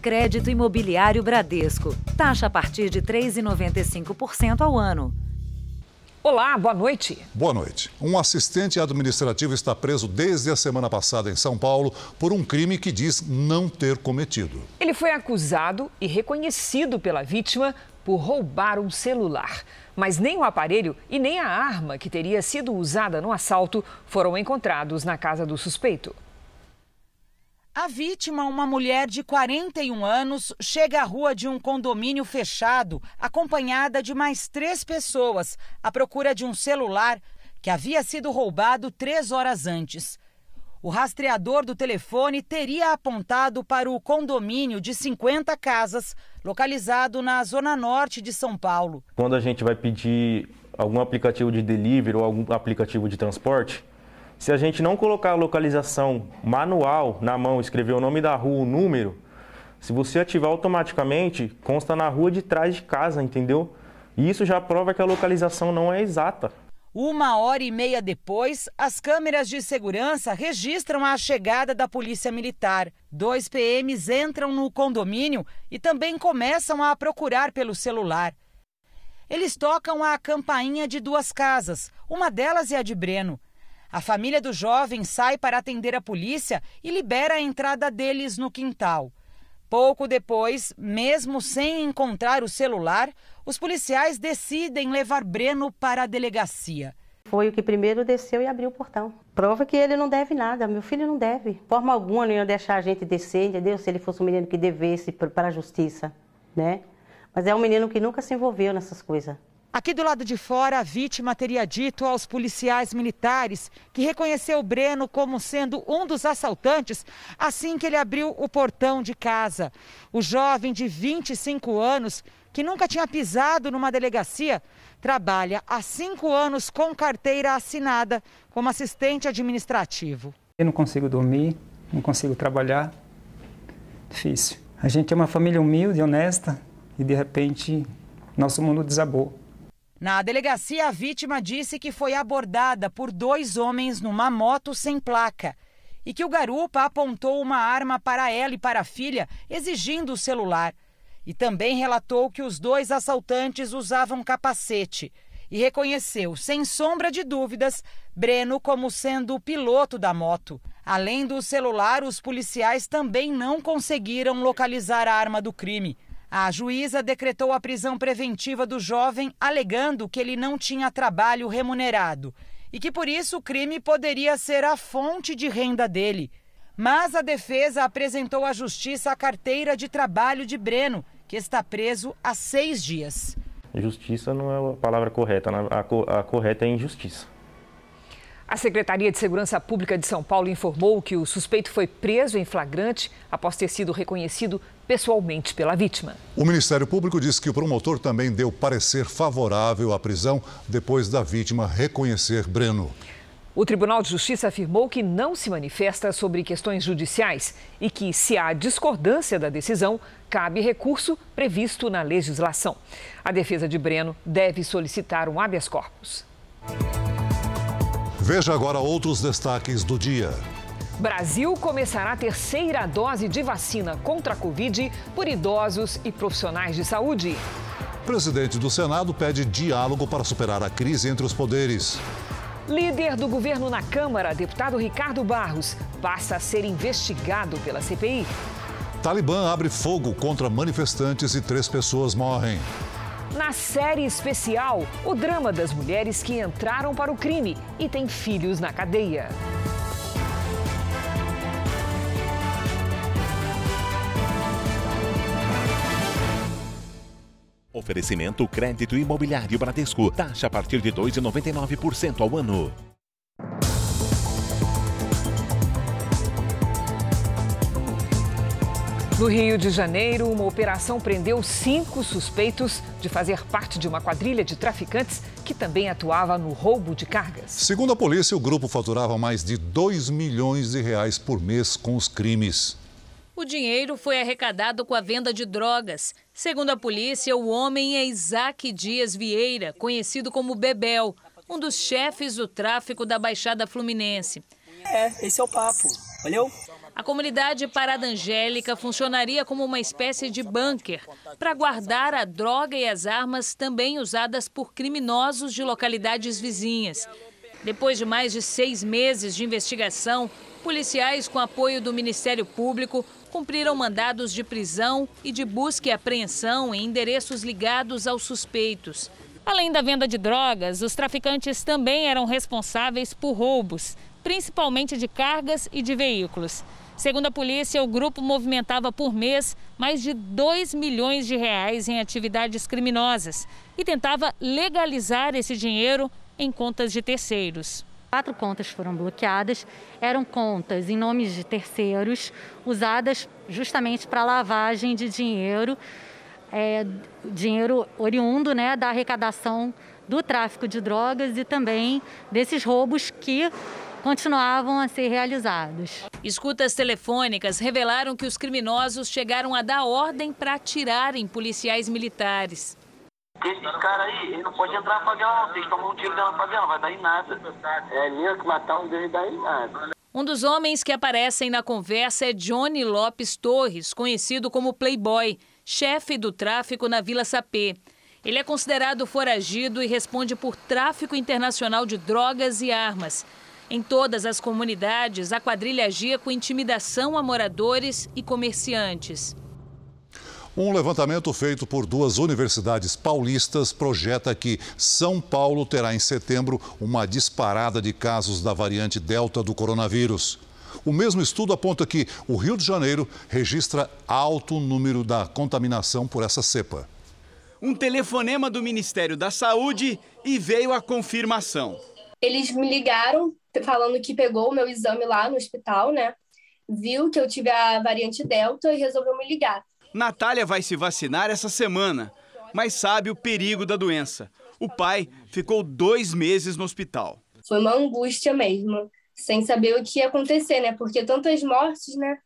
Crédito Imobiliário Bradesco. Taxa a partir de 3,95% ao ano. Olá, boa noite. Boa noite. Um assistente administrativo está preso desde a semana passada em São Paulo por um crime que diz não ter cometido. Ele foi acusado e reconhecido pela vítima por roubar um celular. Mas nem o aparelho e nem a arma que teria sido usada no assalto foram encontrados na casa do suspeito. A vítima, uma mulher de 41 anos, chega à rua de um condomínio fechado, acompanhada de mais três pessoas, à procura de um celular que havia sido roubado três horas antes. O rastreador do telefone teria apontado para o condomínio de 50 casas, localizado na zona norte de São Paulo. Quando a gente vai pedir algum aplicativo de delivery ou algum aplicativo de transporte, se a gente não colocar a localização manual na mão, escrever o nome da rua, o número, se você ativar automaticamente, consta na rua de trás de casa, entendeu? E isso já prova que a localização não é exata. Uma hora e meia depois, as câmeras de segurança registram a chegada da Polícia Militar. Dois PMs entram no condomínio e também começam a procurar pelo celular. Eles tocam a campainha de duas casas, uma delas é a de Breno. A família do jovem sai para atender a polícia e libera a entrada deles no quintal. Pouco depois, mesmo sem encontrar o celular, os policiais decidem levar Breno para a delegacia. Foi o que primeiro desceu e abriu o portão. Prova que ele não deve nada, meu filho não deve. De forma alguma não ia deixar a gente descer, entendeu? Se ele fosse um menino que devesse para a justiça, né? Mas é um menino que nunca se envolveu nessas coisas. Aqui do lado de fora, a vítima teria dito aos policiais militares que reconheceu Breno como sendo um dos assaltantes assim que ele abriu o portão de casa. O jovem de 25 anos, que nunca tinha pisado numa delegacia, trabalha há cinco anos com carteira assinada como assistente administrativo. Eu não consigo dormir, não consigo trabalhar. Difícil. A gente é uma família humilde, honesta e de repente nosso mundo desabou. Na delegacia, a vítima disse que foi abordada por dois homens numa moto sem placa e que o garupa apontou uma arma para ela e para a filha, exigindo o celular. E também relatou que os dois assaltantes usavam capacete e reconheceu, sem sombra de dúvidas, Breno como sendo o piloto da moto. Além do celular, os policiais também não conseguiram localizar a arma do crime. A juíza decretou a prisão preventiva do jovem, alegando que ele não tinha trabalho remunerado e que por isso o crime poderia ser a fonte de renda dele. Mas a defesa apresentou à justiça a carteira de trabalho de Breno, que está preso há seis dias. Justiça não é a palavra correta, a, correta é injustiça. A Secretaria de Segurança Pública de São Paulo informou que o suspeito foi preso em flagrante após ter sido reconhecido pessoalmente pela vítima. O Ministério Público diz que o promotor também deu parecer favorável à prisão depois da vítima reconhecer Breno. O Tribunal de Justiça afirmou que não se manifesta sobre questões judiciais e que, se há discordância da decisão, cabe recurso previsto na legislação. A defesa de Breno deve solicitar um habeas corpus. Veja agora outros destaques do dia. Brasil começará a terceira dose de vacina contra a Covid por idosos e profissionais de saúde. Presidente do Senado pede diálogo para superar a crise entre os poderes. Líder do governo na Câmara, deputado Ricardo Barros, passa a ser investigado pela CPI. Talibã abre fogo contra manifestantes e três pessoas morrem. Na série especial, o drama das mulheres que entraram para o crime e têm filhos na cadeia. Oferecimento Crédito Imobiliário Bradesco. Taxa a partir de 2,99% ao ano. No Rio de Janeiro, uma operação prendeu cinco suspeitos de fazer parte de uma quadrilha de traficantes que também atuava no roubo de cargas. Segundo a polícia, o grupo faturava mais de 2 milhões de reais por mês com os crimes. O dinheiro foi arrecadado com a venda de drogas. Segundo a polícia, o homem é Isaac Dias Vieira, conhecido como Bebel, um dos chefes do tráfico da Baixada Fluminense. É, esse é o papo, valeu? A comunidade Parada Angélica funcionaria como uma espécie de bunker para guardar a droga e as armas também usadas por criminosos de localidades vizinhas. Depois de mais de seis meses de investigação, policiais, com apoio do Ministério Público, cumpriram mandados de prisão e de busca e apreensão em endereços ligados aos suspeitos. Além da venda de drogas, os traficantes também eram responsáveis por roubos, principalmente de cargas e de veículos. Segundo a polícia, o grupo movimentava por mês mais de 2 milhões de reais em atividades criminosas e tentava legalizar esse dinheiro em contas de terceiros. Quatro contas foram bloqueadas, eram contas em nomes de terceiros, usadas justamente para lavagem de dinheiro, é, dinheiro oriundo né, da arrecadação do tráfico de drogas e também desses roubos que continuavam a ser realizados. Escutas telefônicas revelaram que os criminosos chegaram a dar ordem para atirarem policiais militares. Esse cara aí, ele não pode entrar na favela. Vocês tomam um tiro dentro da favela, vai dar em nada. É ali que matar um deles dá em nada. Um dos homens que aparecem na conversa é Johnny Lopes Torres, conhecido como Playboy, chefe do tráfico na Vila Sapê. Ele é considerado foragido e responde por tráfico internacional de drogas e armas. Em todas as comunidades, a quadrilha agia com intimidação a moradores e comerciantes. Um levantamento feito por duas universidades paulistas projeta que São Paulo terá em setembro uma disparada de casos da variante Delta do coronavírus. O mesmo estudo aponta que o Rio de Janeiro registra alto número da contaminação por essa cepa. Um telefonema do Ministério da Saúde e veio a confirmação. Eles me ligaram falando que pegou o meu exame lá no hospital, né? Viu que eu tive a variante Delta e resolveu me ligar. Natália vai se vacinar essa semana, mas sabe o perigo da doença. O pai ficou dois meses no hospital. Foi uma angústia mesmo, sem saber o que ia acontecer, né? Porque tantas mortes, né?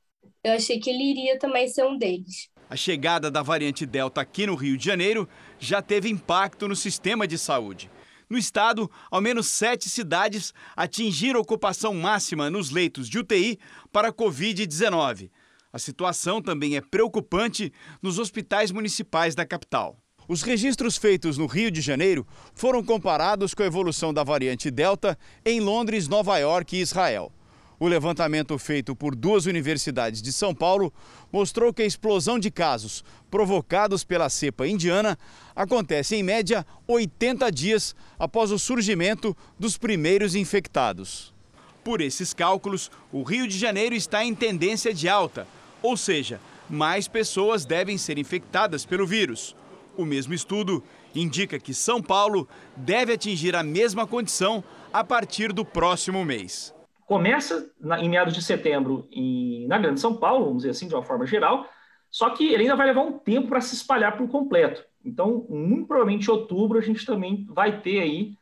Eu achei que ele iria também ser um deles. A chegada da variante Delta aqui no Rio de Janeiro já teve impacto no sistema de saúde. No estado, ao menos sete cidades atingiram ocupação máxima nos leitos de UTI para Covid-19. A situação também é preocupante nos hospitais municipais da capital. Os registros feitos no Rio de Janeiro foram comparados com a evolução da variante Delta em Londres, Nova York e Israel. O levantamento feito por duas universidades de São Paulo mostrou que a explosão de casos provocados pela cepa indiana acontece em média 80 dias após o surgimento dos primeiros infectados. Por esses cálculos, o Rio de Janeiro está em tendência de alta, ou seja, mais pessoas devem ser infectadas pelo vírus. O mesmo estudo indica que São Paulo deve atingir a mesma condição a partir do próximo mês começa na, em meados de setembro em, na Grande São Paulo, vamos dizer assim, de uma forma geral, só que ele ainda vai levar um tempo para se espalhar por completo. Então, muito provavelmente em outubro a gente também vai ter aí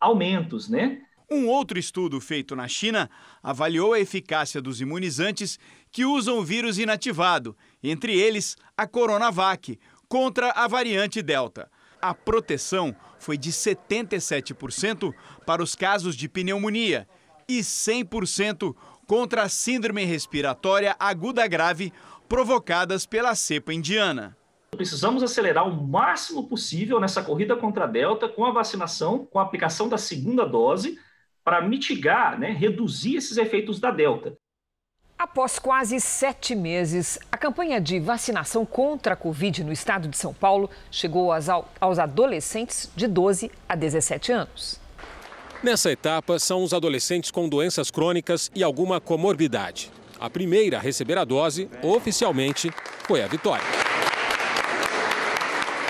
aumentos, né? Um outro estudo feito na China avaliou a eficácia dos imunizantes que usam o vírus inativado, entre eles a Coronavac, contra a variante Delta. A proteção foi de 77% para os casos de pneumonia e 100% contra a síndrome respiratória aguda grave provocadas pela cepa indiana. Precisamos acelerar o máximo possível nessa corrida contra a Delta com a vacinação, com a aplicação da segunda dose, para mitigar, né, reduzir esses efeitos da Delta. Após quase sete meses, a campanha de vacinação contra a Covid no estado de São Paulo chegou aos, aos adolescentes de 12 a 17 anos. Nessa etapa, são os adolescentes com doenças crônicas e alguma comorbidade. A primeira a receber a dose, oficialmente, foi a Vitória.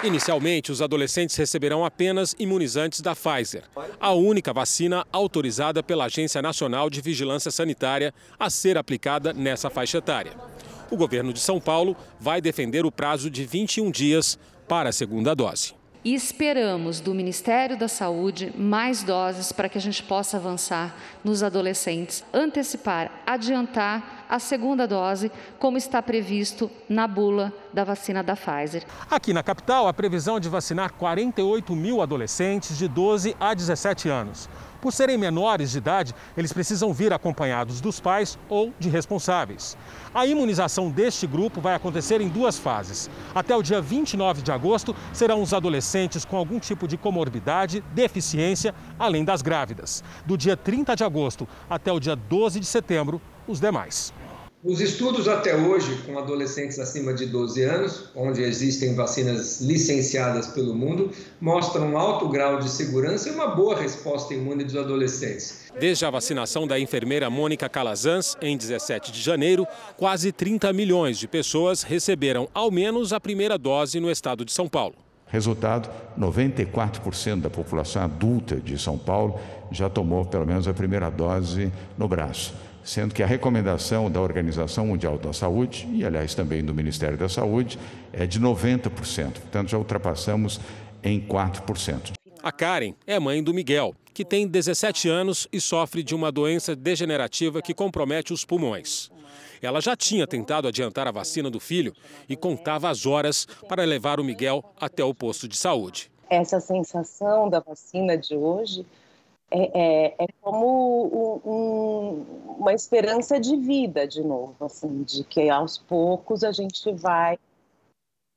Inicialmente, os adolescentes receberão apenas imunizantes da Pfizer, a única vacina autorizada pela Agência Nacional de Vigilância Sanitária a ser aplicada nessa faixa etária. O governo de São Paulo vai defender o prazo de 21 dias para a segunda dose. E esperamos do Ministério da Saúde mais doses para que a gente possa avançar nos adolescentes, antecipar, adiantar a segunda dose, como está previsto na bula da vacina da Pfizer. Aqui na capital, a previsão de vacinar 48 mil adolescentes de 12 a 17 anos. Por serem menores de idade, eles precisam vir acompanhados dos pais ou de responsáveis. A imunização deste grupo vai acontecer em duas fases. Até o dia 29 de agosto, serão os adolescentes com algum tipo de comorbidade, deficiência, além das grávidas. Do dia 30 de agosto até o dia 12 de setembro, os demais. Os estudos até hoje com adolescentes acima de 12 anos, onde existem vacinas licenciadas pelo mundo, mostram um alto grau de segurança e uma boa resposta imune dos adolescentes. Desde a vacinação da enfermeira Mônica Calazans, em 17 de janeiro, quase 30 milhões de pessoas receberam ao menos a primeira dose no estado de São Paulo. Resultado: 94% da população adulta de São Paulo já tomou pelo menos a primeira dose no braço sendo que a recomendação da Organização Mundial da Saúde, e aliás também do Ministério da Saúde, é de 90%. Portanto, já ultrapassamos em 4%. A Karen é mãe do Miguel, que tem 17 anos e sofre de uma doença degenerativa que compromete os pulmões. Ela já tinha tentado adiantar a vacina do filho e contava as horas para levar o Miguel até o posto de saúde. Essa sensação da vacina de hoje é, é, é como um, um, uma esperança de vida de novo, assim, de que aos poucos a gente vai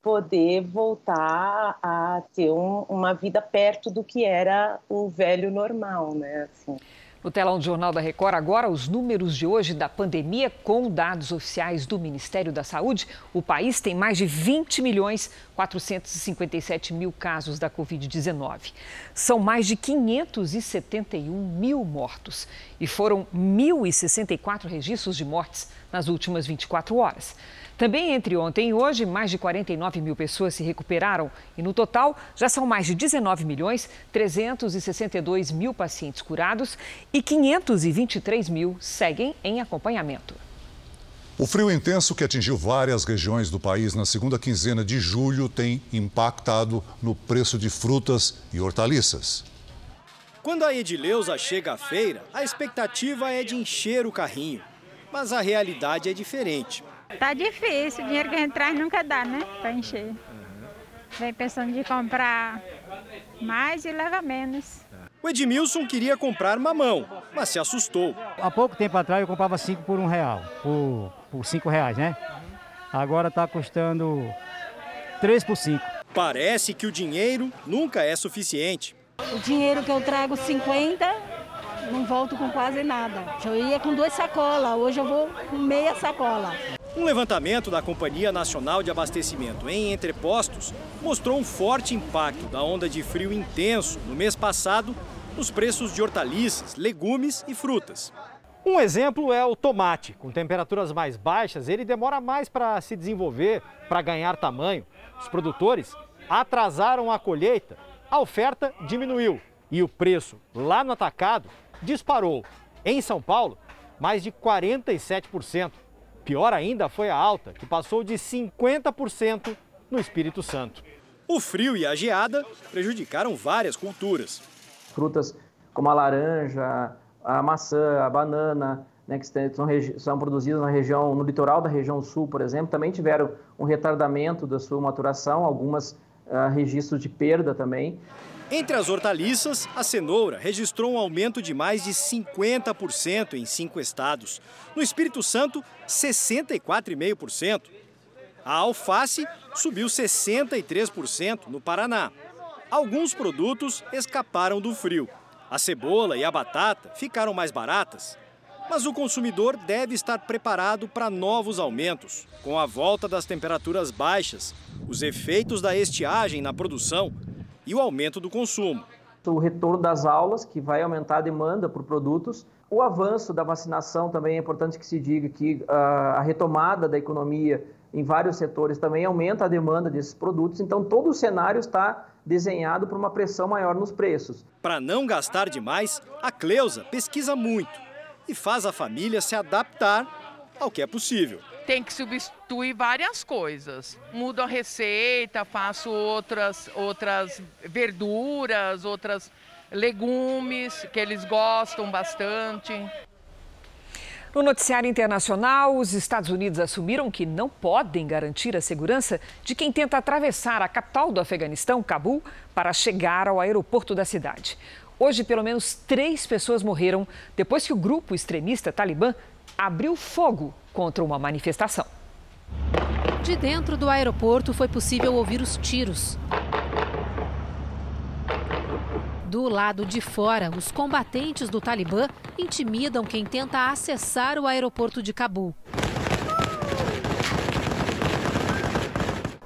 poder voltar a ter um, uma vida perto do que era o velho normal, né? Assim. No telão do Jornal da Record, agora os números de hoje da pandemia com dados oficiais do Ministério da Saúde. O país tem mais de 20 milhões 457 mil casos da Covid-19. São mais de 571 mil mortos e foram 1.064 registros de mortes nas últimas 24 horas. Também entre ontem e hoje, mais de 49 mil pessoas se recuperaram e, no total, já são mais de 19 milhões 362 mil pacientes curados e 523 mil seguem em acompanhamento. O frio intenso que atingiu várias regiões do país na segunda quinzena de julho tem impactado no preço de frutas e hortaliças. Quando a Edileuza chega à feira, a expectativa é de encher o carrinho. Mas a realidade é diferente. Tá difícil, o dinheiro que a gente traz nunca dá, né? Para encher. Vem pensando de comprar mais e leva menos. O Edmilson queria comprar mamão, mas se assustou. Há pouco tempo atrás eu comprava cinco por um real, por, por cinco reais, né? Agora está custando três por cinco. Parece que o dinheiro nunca é suficiente. O dinheiro que eu trago 50, não volto com quase nada. Eu ia com duas sacolas, hoje eu vou com meia sacola. Um levantamento da Companhia Nacional de Abastecimento em Entrepostos mostrou um forte impacto da onda de frio intenso no mês passado nos preços de hortaliças, legumes e frutas. Um exemplo é o tomate. Com temperaturas mais baixas, ele demora mais para se desenvolver, para ganhar tamanho. Os produtores atrasaram a colheita, a oferta diminuiu e o preço lá no atacado disparou. Em São Paulo, mais de 47%. Pior ainda foi a alta, que passou de 50% no Espírito Santo. O frio e a geada prejudicaram várias culturas. Frutas como a laranja, a maçã, a banana, né, que são, são produzidas na região, no litoral da região sul, por exemplo, também tiveram um retardamento da sua maturação, algumas uh, registros de perda também. Entre as hortaliças, a cenoura registrou um aumento de mais de 50% em cinco estados. No Espírito Santo, 64,5%. A alface subiu 63% no Paraná. Alguns produtos escaparam do frio. A cebola e a batata ficaram mais baratas. Mas o consumidor deve estar preparado para novos aumentos. Com a volta das temperaturas baixas, os efeitos da estiagem na produção e o aumento do consumo. O retorno das aulas, que vai aumentar a demanda por produtos. O avanço da vacinação também é importante que se diga que uh, a retomada da economia em vários setores também aumenta a demanda desses produtos. Então, todo o cenário está desenhado para uma pressão maior nos preços. Para não gastar demais, a Cleusa pesquisa muito e faz a família se adaptar ao que é possível tem que substituir várias coisas. Mudo a receita, faço outras, outras verduras, outras legumes que eles gostam bastante. No noticiário internacional, os Estados Unidos assumiram que não podem garantir a segurança de quem tenta atravessar a capital do Afeganistão, Cabul, para chegar ao aeroporto da cidade. Hoje, pelo menos três pessoas morreram depois que o grupo extremista Talibã abriu fogo contra uma manifestação. De dentro do aeroporto foi possível ouvir os tiros. Do lado de fora, os combatentes do Talibã intimidam quem tenta acessar o aeroporto de Cabul.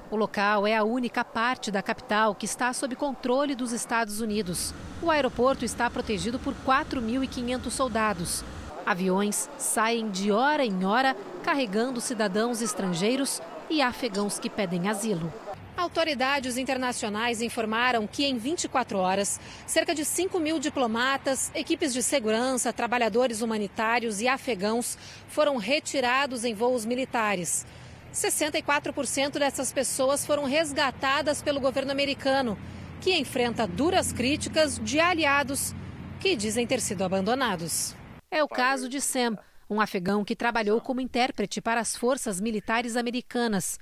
O local é a única parte da capital que está sob controle dos Estados Unidos. O aeroporto está protegido por 4.500 soldados. Aviões saem de hora em hora carregando cidadãos estrangeiros e afegãos que pedem asilo. Autoridades internacionais informaram que em 24 horas, cerca de 5 mil diplomatas, equipes de segurança, trabalhadores humanitários e afegãos foram retirados em voos militares. 64% dessas pessoas foram resgatadas pelo governo americano, que enfrenta duras críticas de aliados que dizem ter sido abandonados. É o caso de Sam, um afegão que trabalhou como intérprete para as forças militares americanas.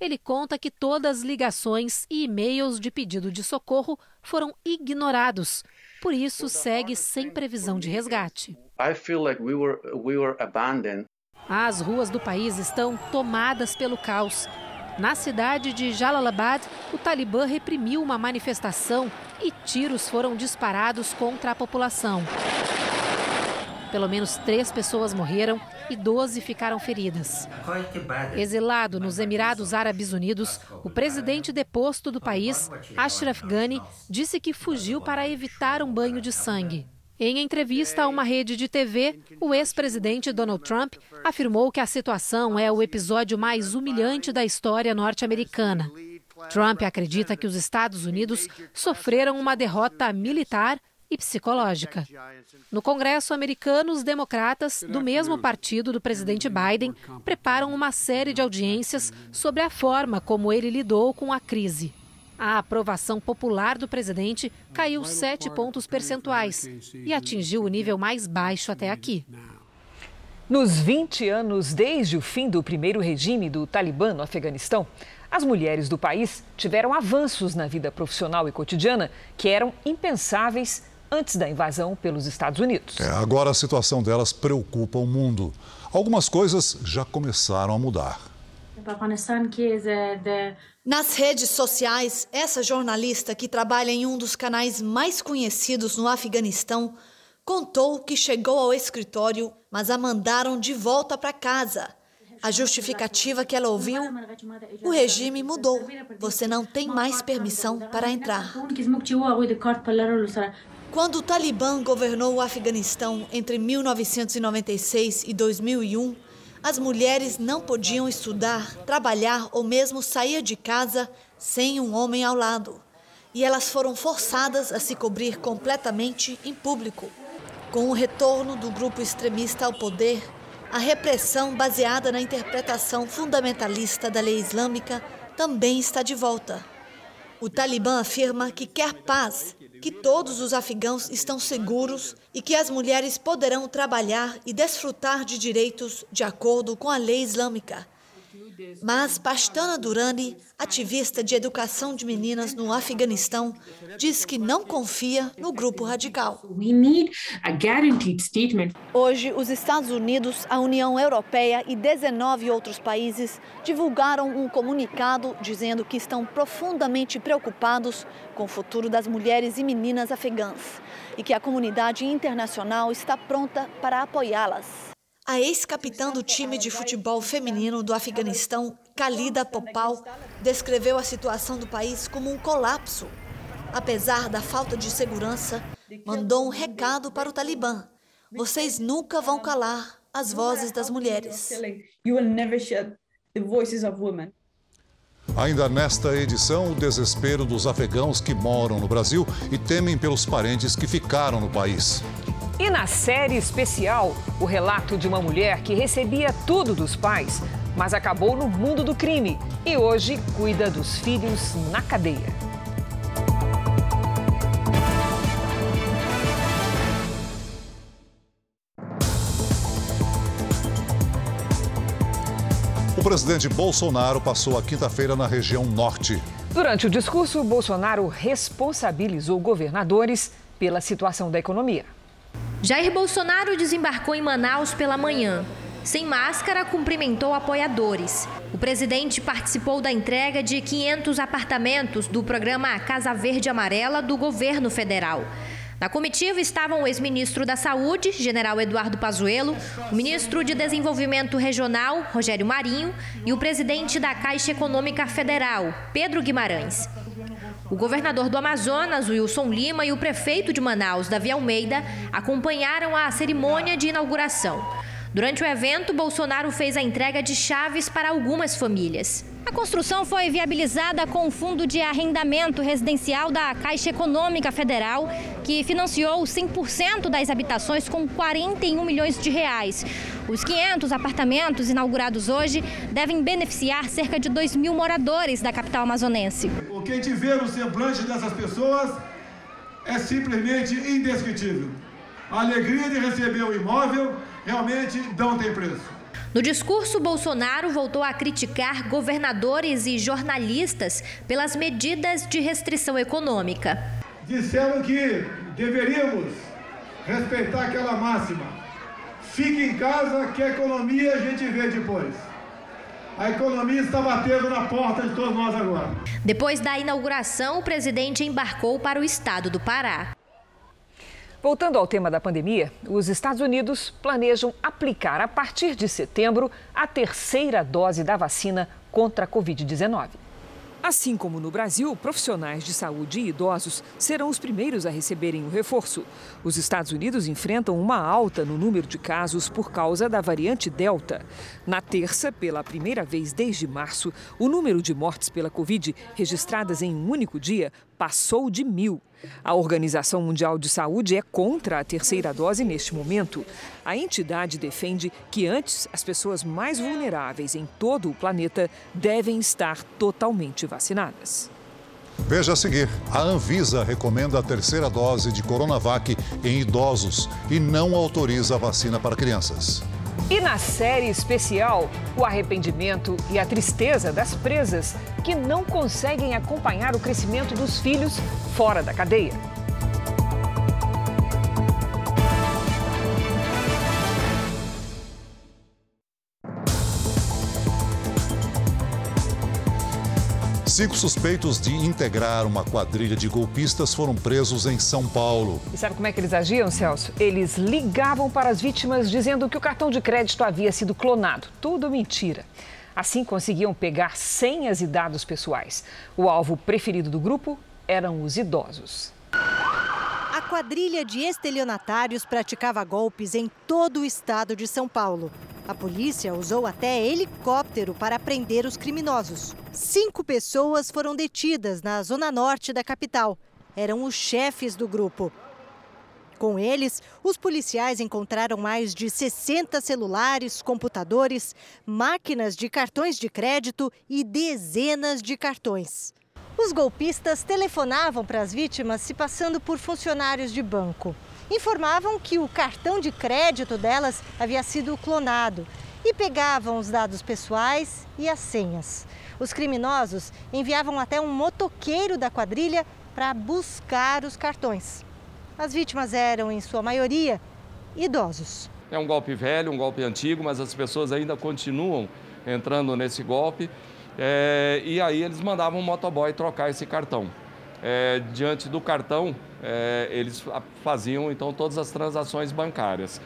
Ele conta que todas as ligações e e-mails de pedido de socorro foram ignorados. Por isso, segue sem previsão de resgate. As ruas do país estão tomadas pelo caos. Na cidade de Jalalabad, o Talibã reprimiu uma manifestação e tiros foram disparados contra a população. Pelo menos três pessoas morreram e 12 ficaram feridas. Exilado nos Emirados Árabes Unidos, o presidente deposto do país, Ashraf Ghani, disse que fugiu para evitar um banho de sangue. Em entrevista a uma rede de TV, o ex-presidente Donald Trump afirmou que a situação é o episódio mais humilhante da história norte-americana. Trump acredita que os Estados Unidos sofreram uma derrota militar e psicológica. No Congresso americano, os democratas, do mesmo partido do presidente Biden, preparam uma série de audiências sobre a forma como ele lidou com a crise. A aprovação popular do presidente caiu sete pontos percentuais e atingiu o nível mais baixo até aqui. Nos 20 anos desde o fim do primeiro regime do Talibã no Afeganistão, as mulheres do país tiveram avanços na vida profissional e cotidiana que eram impensáveis antes da invasão pelos Estados Unidos. É, agora a situação delas preocupa o mundo. Algumas coisas já começaram a mudar. Nas redes sociais, essa jornalista que trabalha em um dos canais mais conhecidos no Afeganistão contou que chegou ao escritório, mas a mandaram de volta para casa. A justificativa que ela ouviu: o regime mudou. Você não tem mais permissão para entrar. Quando o Talibã governou o Afeganistão entre 1996 e 2001, as mulheres não podiam estudar, trabalhar ou mesmo sair de casa sem um homem ao lado. E elas foram forçadas a se cobrir completamente em público. Com o retorno do grupo extremista ao poder, a repressão baseada na interpretação fundamentalista da lei islâmica também está de volta. O Talibã afirma que quer paz, que todos os afegãos estão seguros e que as mulheres poderão trabalhar e desfrutar de direitos de acordo com a lei islâmica. Mas Pastana Durani, ativista de educação de meninas no Afeganistão, diz que não confia no grupo radical. Hoje, os Estados Unidos, a União Europeia e 19 outros países divulgaram um comunicado dizendo que estão profundamente preocupados com o futuro das mulheres e meninas afegãs e que a comunidade internacional está pronta para apoiá-las. A ex-capitã do time de futebol feminino do Afeganistão, Khalida Popal, descreveu a situação do país como um colapso. Apesar da falta de segurança, mandou um recado para o Talibã: vocês nunca vão calar as vozes das mulheres. Ainda nesta edição, o desespero dos afegãos que moram no Brasil e temem pelos parentes que ficaram no país. E na série especial, o relato de uma mulher que recebia tudo dos pais, mas acabou no mundo do crime e hoje cuida dos filhos na cadeia. presidente Bolsonaro passou a quinta-feira na região norte. Durante o discurso, Bolsonaro responsabilizou governadores pela situação da economia. Jair Bolsonaro desembarcou em Manaus pela manhã. Sem máscara, cumprimentou apoiadores. O presidente participou da entrega de 500 apartamentos do programa Casa Verde Amarela do governo federal. Na comitiva estavam o ex-ministro da Saúde, general Eduardo Pazuello, o ministro de Desenvolvimento Regional, Rogério Marinho, e o presidente da Caixa Econômica Federal, Pedro Guimarães. O governador do Amazonas, Wilson Lima, e o prefeito de Manaus, Davi Almeida, acompanharam a cerimônia de inauguração. Durante o evento, Bolsonaro fez a entrega de chaves para algumas famílias. A construção foi viabilizada com o Fundo de Arrendamento Residencial da Caixa Econômica Federal, que financiou 100% das habitações com 41 milhões de reais. Os 500 apartamentos inaugurados hoje devem beneficiar cerca de 2 mil moradores da capital amazonense. O que a gente vê no semblante dessas pessoas é simplesmente indescritível. A alegria de receber o imóvel realmente não tem preço. No discurso, Bolsonaro voltou a criticar governadores e jornalistas pelas medidas de restrição econômica. Disseram que deveríamos respeitar aquela máxima: fique em casa que a economia a gente vê depois. A economia está batendo na porta de todos nós agora. Depois da inauguração, o presidente embarcou para o estado do Pará. Voltando ao tema da pandemia, os Estados Unidos planejam aplicar a partir de setembro a terceira dose da vacina contra a Covid-19. Assim como no Brasil, profissionais de saúde e idosos serão os primeiros a receberem o reforço. Os Estados Unidos enfrentam uma alta no número de casos por causa da variante Delta. Na terça, pela primeira vez desde março, o número de mortes pela Covid registradas em um único dia passou de mil. A Organização Mundial de Saúde é contra a terceira dose neste momento. A entidade defende que antes as pessoas mais vulneráveis em todo o planeta devem estar totalmente vacinadas. Veja a seguir: a Anvisa recomenda a terceira dose de Coronavac em idosos e não autoriza a vacina para crianças. E na série especial, o arrependimento e a tristeza das presas que não conseguem acompanhar o crescimento dos filhos fora da cadeia. Cinco suspeitos de integrar uma quadrilha de golpistas foram presos em São Paulo. E sabe como é que eles agiam, Celso? Eles ligavam para as vítimas dizendo que o cartão de crédito havia sido clonado. Tudo mentira. Assim conseguiam pegar senhas e dados pessoais. O alvo preferido do grupo eram os idosos. Quadrilha de estelionatários praticava golpes em todo o estado de São Paulo. A polícia usou até helicóptero para prender os criminosos. Cinco pessoas foram detidas na zona norte da capital. Eram os chefes do grupo. Com eles, os policiais encontraram mais de 60 celulares, computadores, máquinas de cartões de crédito e dezenas de cartões. Os golpistas telefonavam para as vítimas se passando por funcionários de banco informavam que o cartão de crédito delas havia sido clonado e pegavam os dados pessoais e as senhas. Os criminosos enviavam até um motoqueiro da quadrilha para buscar os cartões. As vítimas eram, em sua maioria, idosos. É um golpe velho, um golpe antigo, mas as pessoas ainda continuam entrando nesse golpe. É, e aí eles mandavam um motoboy trocar esse cartão. É, diante do cartão, é, eles faziam então todas as transações bancárias.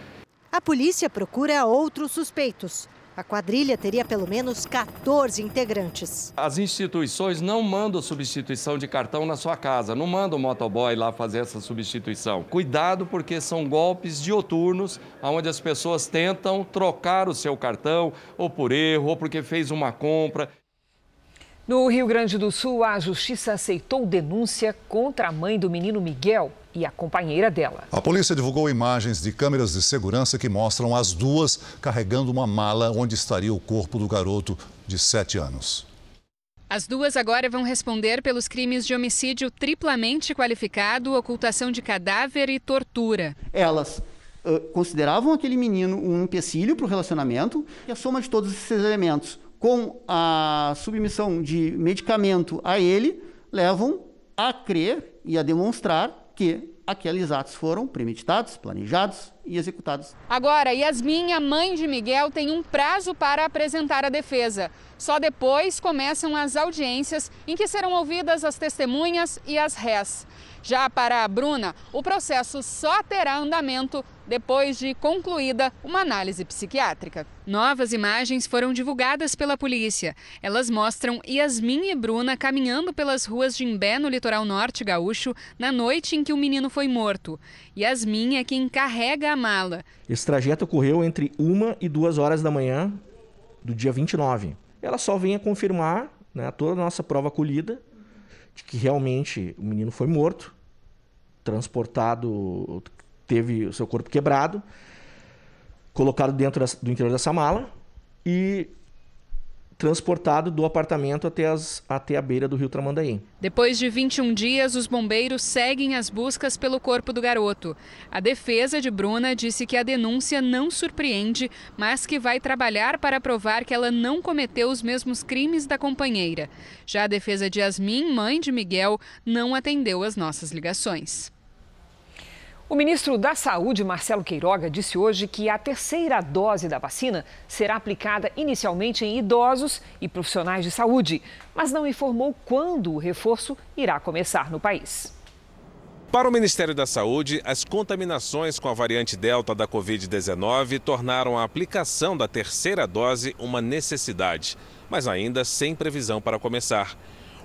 A polícia procura outros suspeitos. A quadrilha teria pelo menos 14 integrantes. As instituições não mandam substituição de cartão na sua casa, não mandam o motoboy lá fazer essa substituição. Cuidado porque são golpes dioturnos, onde as pessoas tentam trocar o seu cartão, ou por erro, ou porque fez uma compra. No Rio Grande do Sul, a justiça aceitou denúncia contra a mãe do menino Miguel e a companheira dela. A polícia divulgou imagens de câmeras de segurança que mostram as duas carregando uma mala onde estaria o corpo do garoto de 7 anos. As duas agora vão responder pelos crimes de homicídio triplamente qualificado, ocultação de cadáver e tortura. Elas uh, consideravam aquele menino um empecilho para o relacionamento e a soma de todos esses elementos com a submissão de medicamento a ele, levam a crer e a demonstrar que aqueles atos foram premeditados, planejados e executados. Agora, Yasmin, a mãe de Miguel, tem um prazo para apresentar a defesa. Só depois começam as audiências em que serão ouvidas as testemunhas e as rés. Já para a Bruna, o processo só terá andamento depois de concluída uma análise psiquiátrica. Novas imagens foram divulgadas pela polícia. Elas mostram Yasmin e Bruna caminhando pelas ruas de Imbé, no litoral norte gaúcho, na noite em que o menino foi morto. Yasmin é quem carrega a mala. Esse trajeto ocorreu entre uma e duas horas da manhã do dia 29. Ela só vem a confirmar né, toda a nossa prova colhida de que realmente o menino foi morto, transportado, teve o seu corpo quebrado, colocado dentro do interior dessa mala e transportado do apartamento até, as, até a beira do rio Tramandaí. Depois de 21 dias, os bombeiros seguem as buscas pelo corpo do garoto. A defesa de Bruna disse que a denúncia não surpreende, mas que vai trabalhar para provar que ela não cometeu os mesmos crimes da companheira. Já a defesa de Yasmin, mãe de Miguel, não atendeu às nossas ligações. O ministro da Saúde, Marcelo Queiroga, disse hoje que a terceira dose da vacina será aplicada inicialmente em idosos e profissionais de saúde, mas não informou quando o reforço irá começar no país. Para o Ministério da Saúde, as contaminações com a variante Delta da Covid-19 tornaram a aplicação da terceira dose uma necessidade, mas ainda sem previsão para começar.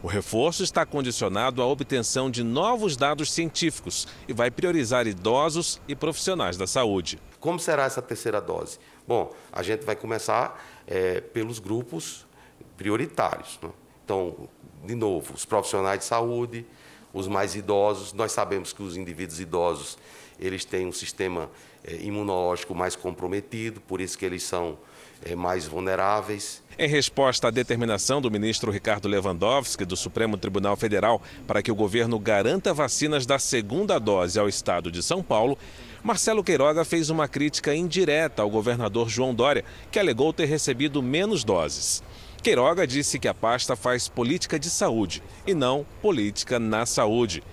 O reforço está condicionado à obtenção de novos dados científicos e vai priorizar idosos e profissionais da saúde. Como será essa terceira dose? Bom, a gente vai começar é, pelos grupos prioritários. Né? Então, de novo, os profissionais de saúde, os mais idosos. Nós sabemos que os indivíduos idosos eles têm um sistema é, imunológico mais comprometido, por isso que eles são é, mais vulneráveis. Em resposta à determinação do ministro Ricardo Lewandowski do Supremo Tribunal Federal para que o governo garanta vacinas da segunda dose ao estado de São Paulo, Marcelo Queiroga fez uma crítica indireta ao governador João Dória, que alegou ter recebido menos doses. Queiroga disse que a pasta faz política de saúde e não política na saúde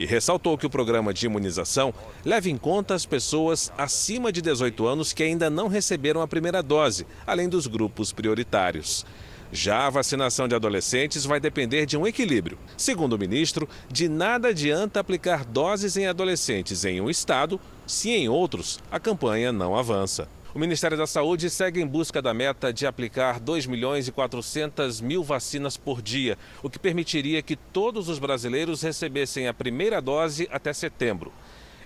e ressaltou que o programa de imunização leva em conta as pessoas acima de 18 anos que ainda não receberam a primeira dose, além dos grupos prioritários. Já a vacinação de adolescentes vai depender de um equilíbrio. Segundo o ministro, de nada adianta aplicar doses em adolescentes em um estado se em outros a campanha não avança. O Ministério da Saúde segue em busca da meta de aplicar 2 milhões e 400 mil vacinas por dia, o que permitiria que todos os brasileiros recebessem a primeira dose até setembro.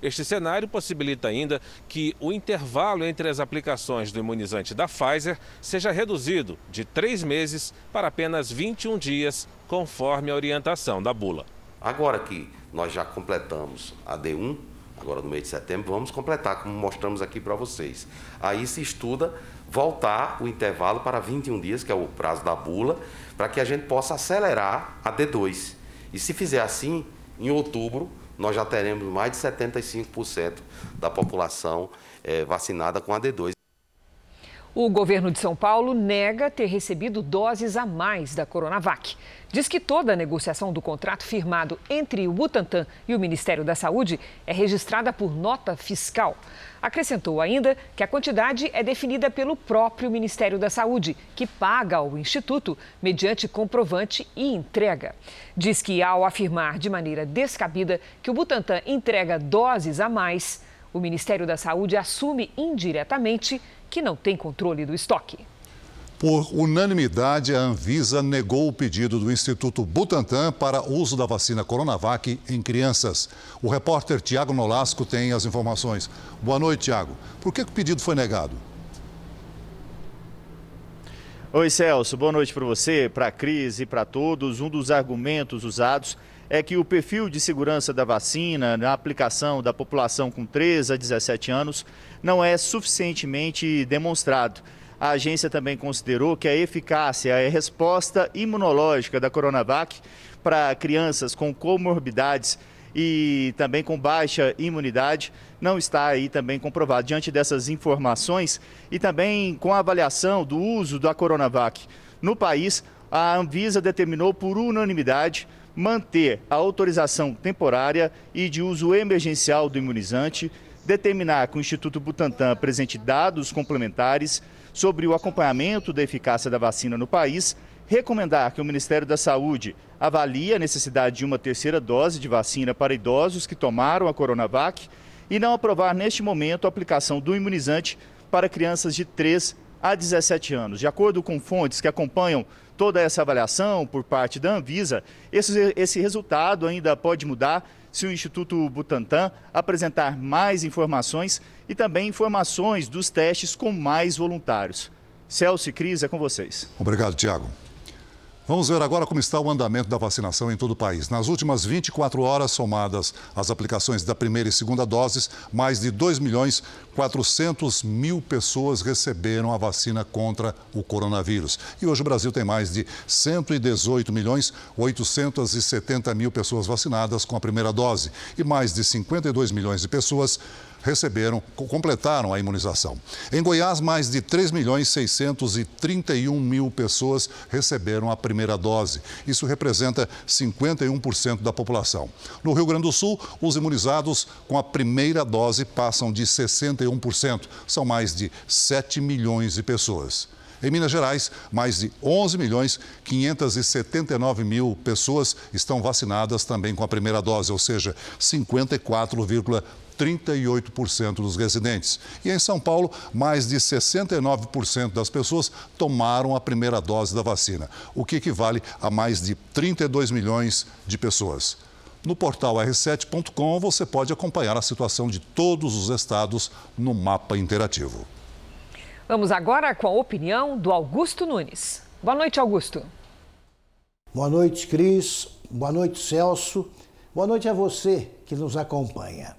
Este cenário possibilita ainda que o intervalo entre as aplicações do imunizante da Pfizer seja reduzido de três meses para apenas 21 dias, conforme a orientação da bula. Agora que nós já completamos a D1, agora no mês de setembro, vamos completar, como mostramos aqui para vocês. Aí se estuda voltar o intervalo para 21 dias, que é o prazo da bula, para que a gente possa acelerar a D2. E se fizer assim, em outubro, nós já teremos mais de 75% da população é, vacinada com a D2. O governo de São Paulo nega ter recebido doses a mais da Coronavac. Diz que toda a negociação do contrato firmado entre o Butantan e o Ministério da Saúde é registrada por nota fiscal. Acrescentou ainda que a quantidade é definida pelo próprio Ministério da Saúde, que paga ao Instituto mediante comprovante e entrega. Diz que, ao afirmar de maneira descabida que o Butantan entrega doses a mais, o Ministério da Saúde assume indiretamente que não tem controle do estoque. Por unanimidade, a Anvisa negou o pedido do Instituto Butantan para uso da vacina Coronavac em crianças. O repórter Tiago Nolasco tem as informações. Boa noite, Tiago. Por que o pedido foi negado? Oi, Celso. Boa noite para você, para a Cris e para todos. Um dos argumentos usados é que o perfil de segurança da vacina na aplicação da população com 3 a 17 anos não é suficientemente demonstrado. A agência também considerou que a eficácia e a resposta imunológica da Coronavac para crianças com comorbidades e também com baixa imunidade não está aí também comprovado. Diante dessas informações e também com a avaliação do uso da Coronavac No país, a Anvisa determinou por unanimidade manter a autorização temporária e de uso emergencial do imunizante, determinar que o Instituto Butantan apresente dados complementares sobre o acompanhamento da eficácia da vacina no país, recomendar que o Ministério da Saúde avalie a necessidade de uma terceira dose de vacina para idosos que tomaram a Coronavac e não aprovar neste momento a aplicação do imunizante para crianças de 3 a 17 anos. De acordo com fontes que acompanham toda essa avaliação por parte da Anvisa, esse, esse resultado ainda pode mudar se o Instituto Butantan apresentar mais informações e também informações dos testes com mais voluntários. Celso e Cris, é com vocês. Obrigado, Tiago. Vamos ver agora como está o andamento da vacinação em todo o país. Nas últimas 24 horas, somadas as aplicações da primeira e segunda doses, mais de 2 milhões 400 mil pessoas receberam a vacina contra o coronavírus. E hoje o Brasil tem mais de 118 milhões 870 mil pessoas vacinadas com a primeira dose e mais de 52 milhões de pessoas receberam, completaram a imunização. Em Goiás, mais de 3 milhões 631 mil pessoas receberam a primeira dose. Isso representa 51% da população. No Rio Grande do Sul, os imunizados com a primeira dose passam de 61%. São mais de 7 milhões de pessoas. Em Minas Gerais, mais de 11 milhões 579 mil pessoas estão vacinadas também com a primeira dose, ou seja, 54,3%. 38% dos residentes. E em São Paulo, mais de 69% das pessoas tomaram a primeira dose da vacina, o que equivale a mais de 32 milhões de pessoas. No portal r7.com você pode acompanhar a situação de todos os estados no mapa interativo. Vamos agora com a opinião do Augusto Nunes. Boa noite, Augusto. Boa noite, Cris. Boa noite, Celso. Boa noite a você que nos acompanha.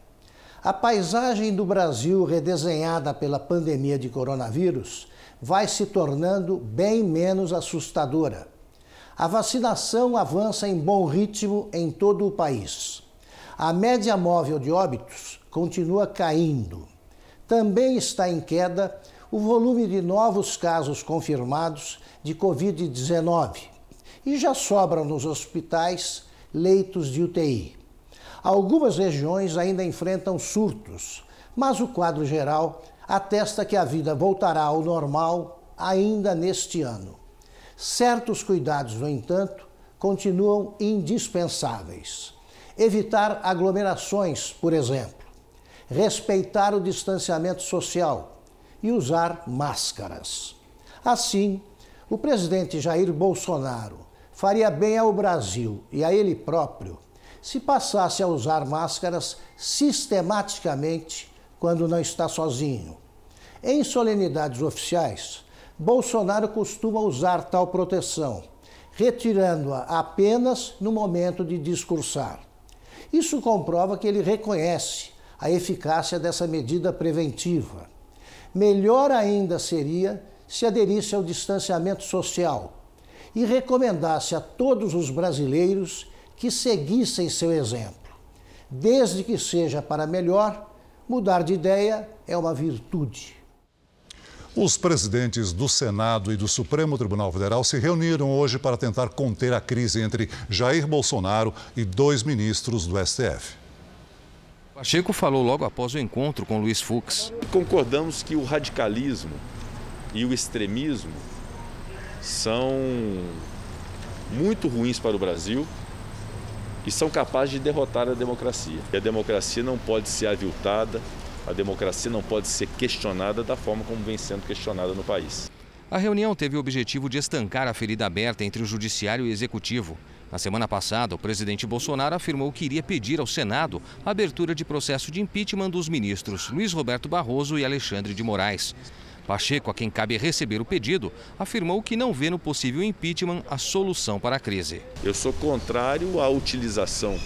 A paisagem do Brasil redesenhada pela pandemia de coronavírus vai se tornando bem menos assustadora. A vacinação avança em bom ritmo em todo o país. A média móvel de óbitos continua caindo. Também está em queda o volume de novos casos confirmados de Covid-19 e já sobram nos hospitais leitos de UTI. Algumas regiões ainda enfrentam surtos, mas o quadro geral atesta que a vida voltará ao normal ainda neste ano. Certos cuidados, no entanto, continuam indispensáveis. Evitar aglomerações, por exemplo, respeitar o distanciamento social e usar máscaras. Assim, o presidente Jair Bolsonaro faria bem ao Brasil e a ele próprio se passasse a usar máscaras sistematicamente quando não está sozinho. Em solenidades oficiais, Bolsonaro costuma usar tal proteção, retirando-a apenas no momento de discursar. Isso comprova que ele reconhece a eficácia dessa medida preventiva. Melhor ainda seria se aderisse ao distanciamento social e recomendasse a todos os brasileiros que seguissem seu exemplo. Desde que seja para melhor, mudar de ideia é uma virtude. Os presidentes do Senado e do Supremo Tribunal Federal se reuniram hoje para tentar conter a crise entre Jair Bolsonaro e dois ministros do STF. Pacheco falou logo após o encontro com Luiz Fux. Concordamos que o radicalismo e o extremismo são muito ruins para o Brasil e são capazes de derrotar a democracia. E a democracia não pode ser aviltada, a democracia não pode ser questionada da forma como vem sendo questionada no país. A reunião teve o objetivo de estancar a ferida aberta entre o Judiciário e o Executivo. Na semana passada, o presidente Bolsonaro afirmou que iria pedir ao Senado a abertura de processo de impeachment dos ministros Luiz Roberto Barroso e Alexandre de Moraes. Pacheco, a quem cabe receber o pedido, afirmou que não vê no possível impeachment a solução para a crise. Eu sou contrário à utilização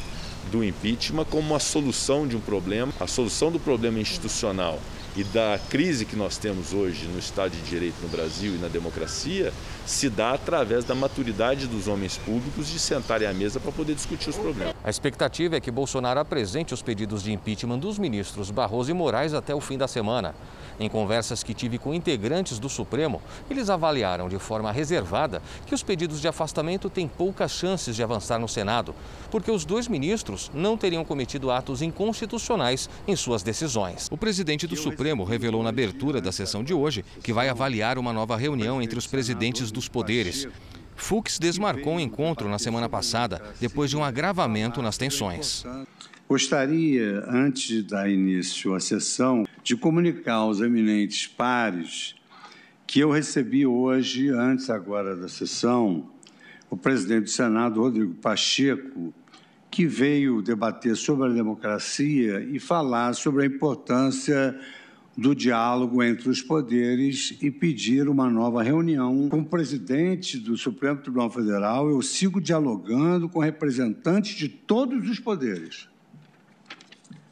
do impeachment como uma solução de um problema. A solução do problema institucional e da crise que nós temos hoje no Estado de Direito no Brasil e na democracia se dá através da maturidade dos homens públicos de sentarem à mesa para poder discutir os problemas. A expectativa é que Bolsonaro apresente os pedidos de impeachment dos ministros Barroso e Moraes até o fim da semana. Em conversas que tive com integrantes do Supremo, eles avaliaram de forma reservada que os pedidos de afastamento têm poucas chances de avançar no Senado, porque os dois ministros não teriam cometido atos inconstitucionais em suas decisões. O presidente do Supremo revelou na abertura da sessão de hoje que vai avaliar uma nova reunião entre os presidentes dos poderes. Fux desmarcou o um encontro na semana passada, depois de um agravamento nas tensões. Gostaria, antes de dar início à sessão, de comunicar aos eminentes pares que eu recebi hoje, antes agora da sessão, o presidente do Senado, Rodrigo Pacheco, que veio debater sobre a democracia e falar sobre a importância do diálogo entre os poderes e pedir uma nova reunião com o presidente do Supremo Tribunal Federal. Eu sigo dialogando com representantes de todos os poderes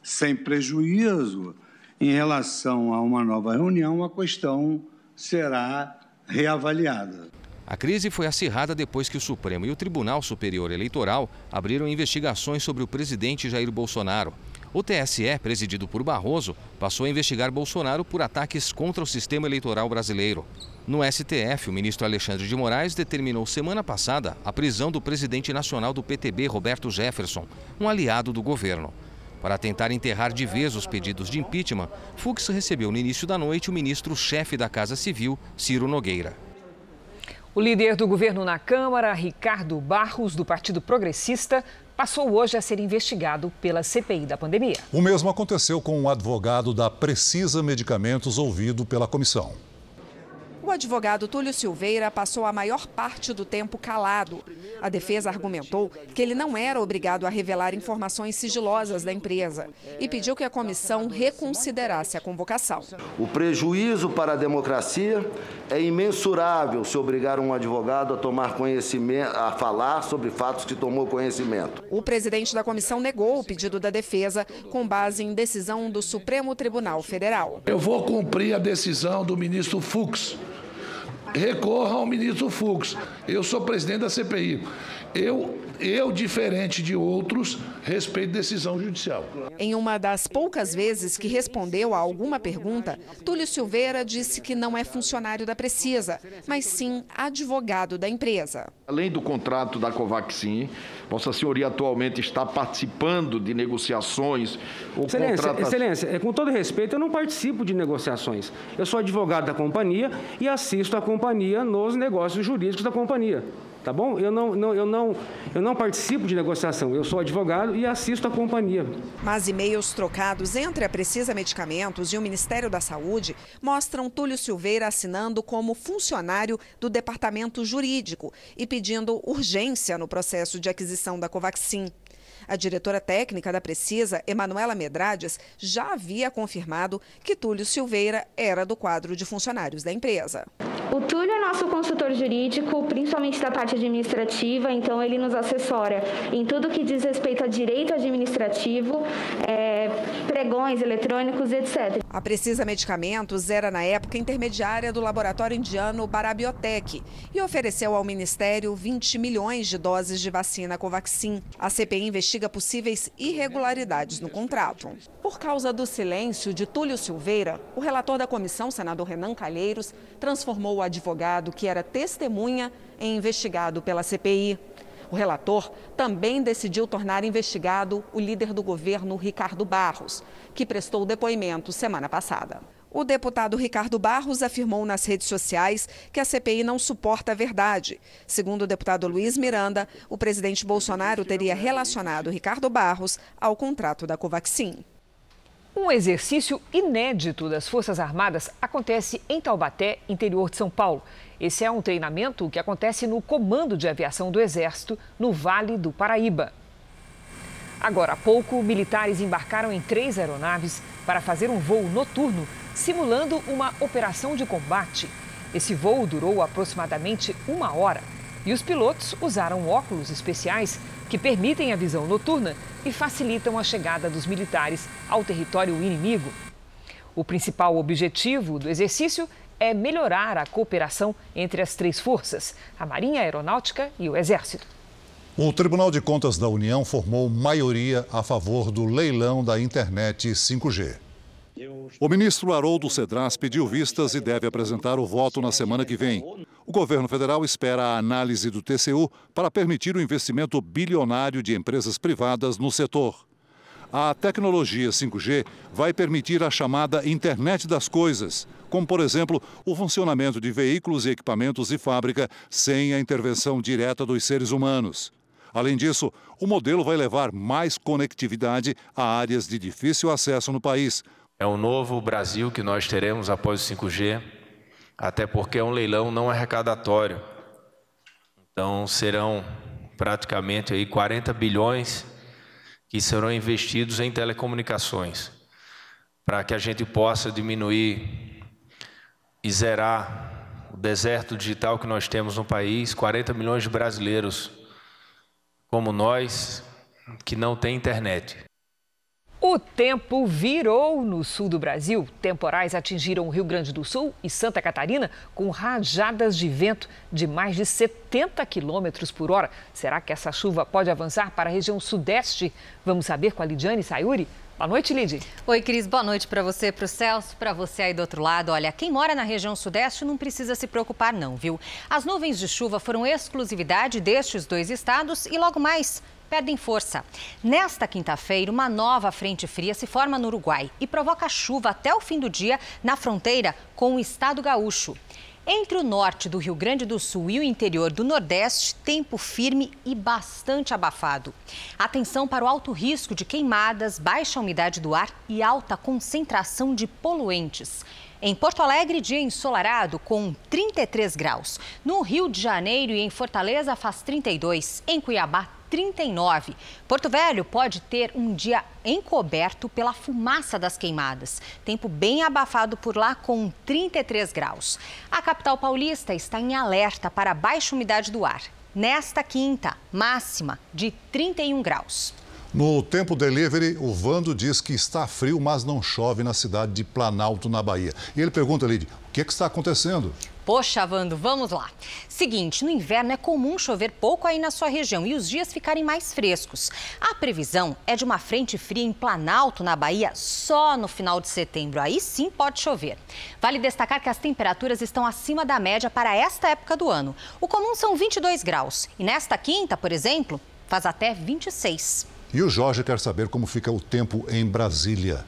sem prejuízo em relação a uma nova reunião, a questão será reavaliada. A crise foi acirrada depois que o Supremo e o Tribunal Superior Eleitoral abriram investigações sobre o presidente Jair Bolsonaro. O TSE, presidido por Barroso, passou a investigar Bolsonaro por ataques contra o sistema eleitoral brasileiro. No STF, o ministro Alexandre de Moraes determinou semana passada a prisão do presidente nacional do PTB, Roberto Jefferson, um aliado do governo. Para tentar enterrar de vez os pedidos de impeachment, Fux recebeu no início da noite o ministro-chefe da Casa Civil, Ciro Nogueira. O líder do governo na Câmara, Ricardo Barros, do Partido Progressista, passou hoje a ser investigado pela CPI da pandemia. O mesmo aconteceu com um advogado da Precisa Medicamentos ouvido pela comissão. O advogado Túlio Silveira passou a maior parte do tempo calado. A defesa argumentou que ele não era obrigado a revelar informações sigilosas da empresa e pediu que a comissão reconsiderasse a convocação. O prejuízo para a democracia é imensurável se obrigar um advogado a tomar conhecimento, a falar sobre fatos que tomou conhecimento. O presidente da comissão negou o pedido da defesa com base em decisão do Supremo Tribunal Federal. Eu vou cumprir a decisão do ministro Fux recorra ao ministro Fux. Eu sou presidente da CPI. Eu, eu, diferente de outros, respeito decisão judicial. Em uma das poucas vezes que respondeu a alguma pergunta, Túlio Silveira disse que não é funcionário da Precisa, mas sim advogado da empresa. Além do contrato da Covaxin, Vossa Senhoria atualmente está participando de negociações ou Excelência, contrata... Excelência, é, com todo respeito, eu não participo de negociações. Eu sou advogado da companhia e assisto a companhia nos negócios jurídicos da companhia tá bom? Eu não, não, eu, não, eu não participo de negociação, eu sou advogado e assisto a companhia. Mas e-mails trocados entre a Precisa Medicamentos e o Ministério da Saúde mostram Túlio Silveira assinando como funcionário do Departamento Jurídico e pedindo urgência no processo de aquisição da Covaxin. A diretora técnica da Precisa, Emanuela Medrades, já havia confirmado que Túlio Silveira era do quadro de funcionários da empresa. O Túlio é nosso consultor jurídico, principalmente da parte administrativa, então ele nos assessora em tudo que diz respeito a direito administrativo, é, pregões eletrônicos, etc. A Precisa Medicamentos era, na época, intermediária do laboratório indiano Barabiotec e ofereceu ao Ministério 20 milhões de doses de vacina Covaxin. A CPI investiga possíveis irregularidades no contrato. Por causa do silêncio de Túlio Silveira, o relator da comissão, senador Renan Calheiros, transformou o advogado que era testemunha em investigado pela CPI. O relator também decidiu tornar investigado o líder do governo, Ricardo Barros, que prestou depoimento semana passada. O deputado Ricardo Barros afirmou nas redes sociais que a CPI não suporta a verdade. Segundo o deputado Luiz Miranda, o presidente Bolsonaro teria relacionado Ricardo Barros ao contrato da Covaxin. Um exercício inédito das Forças Armadas acontece em Taubaté, interior de São Paulo. Esse é um treinamento que acontece no Comando de Aviação do Exército, no Vale do Paraíba. Agora há pouco, militares embarcaram em três aeronaves para fazer um voo noturno, simulando uma operação de combate. Esse voo durou aproximadamente uma hora e os pilotos usaram óculos especiais que permitem a visão noturna e facilitam a chegada dos militares ao território inimigo. O principal objetivo do exercício é melhorar a cooperação entre as três forças, a Marinha, a Aeronáutica e o Exército. O Tribunal de Contas da União formou maioria a favor do leilão da internet 5G. O ministro Haroldo Cedras pediu vistas e deve apresentar o voto na semana que vem. O governo federal espera a análise do TCU para permitir o investimento bilionário de empresas privadas no setor. A tecnologia 5G vai permitir a chamada internet das coisas, como, por exemplo, o funcionamento de veículos e equipamentos de fábrica sem a intervenção direta dos seres humanos. Além disso, o modelo vai levar mais conectividade a áreas de difícil acesso no país, é um novo Brasil que nós teremos após o 5G, até porque é um leilão não arrecadatório. Então serão praticamente aí 40 bilhões que serão investidos em telecomunicações, para que a gente possa diminuir e zerar o deserto digital que nós temos no país, 40 milhões de brasileiros como nós que não têm internet. O tempo virou no sul do Brasil. Temporais atingiram o Rio Grande do Sul e Santa Catarina com rajadas de vento de mais de 70 quilômetros por hora. Será que essa chuva pode avançar para a região sudeste? Vamos saber com a Lidiane Sayuri. Boa noite, Lid. Oi, Cris. Boa noite para você, para o Celso, para você aí do outro lado. Olha, quem mora na região sudeste não precisa se preocupar, não, viu? As nuvens de chuva foram exclusividade destes dois estados e logo mais perdem força. Nesta quinta-feira, uma nova frente fria se forma no Uruguai e provoca chuva até o fim do dia na fronteira com o estado gaúcho. Entre o norte do Rio Grande do Sul e o interior do Nordeste, tempo firme e bastante abafado. Atenção para o alto risco de queimadas, baixa umidade do ar e alta concentração de poluentes. Em Porto Alegre, dia ensolarado com 33 graus. No Rio de Janeiro e em Fortaleza faz 32. Em Cuiabá, 39. Porto Velho pode ter um dia encoberto pela fumaça das queimadas. Tempo bem abafado por lá com 33 graus. A capital paulista está em alerta para baixa umidade do ar. Nesta quinta, máxima de 31 graus. No Tempo Delivery, o Vando diz que está frio, mas não chove na cidade de Planalto, na Bahia. E ele pergunta, Lid, o que, é que está acontecendo? Poxa, Vando, vamos lá. Seguinte, no inverno é comum chover pouco aí na sua região e os dias ficarem mais frescos. A previsão é de uma frente fria em Planalto, na Bahia, só no final de setembro. Aí sim pode chover. Vale destacar que as temperaturas estão acima da média para esta época do ano. O comum são 22 graus e nesta quinta, por exemplo, faz até 26. E o Jorge quer saber como fica o tempo em Brasília.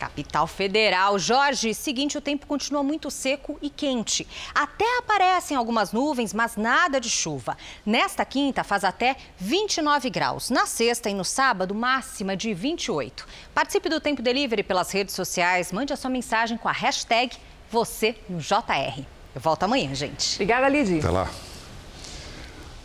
Capital Federal. Jorge, seguinte, o tempo continua muito seco e quente. Até aparecem algumas nuvens, mas nada de chuva. Nesta quinta faz até 29 graus. Na sexta e no sábado, máxima de 28. Participe do Tempo Delivery pelas redes sociais. Mande a sua mensagem com a hashtag você no JR. Eu volto amanhã, gente. Obrigada, Lidy. Até lá.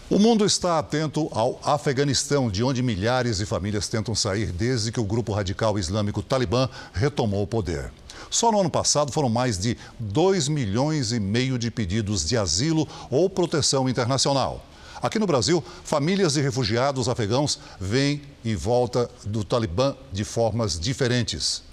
O mundo está atento ao Afeganistão, de onde milhares de famílias tentam sair desde que o grupo radical islâmico Talibã retomou o poder. Só no ano passado foram mais de 2 milhões e meio de pedidos de asilo ou proteção internacional. Aqui no Brasil, famílias de refugiados afegãos vêm em volta do Talibã de formas diferentes.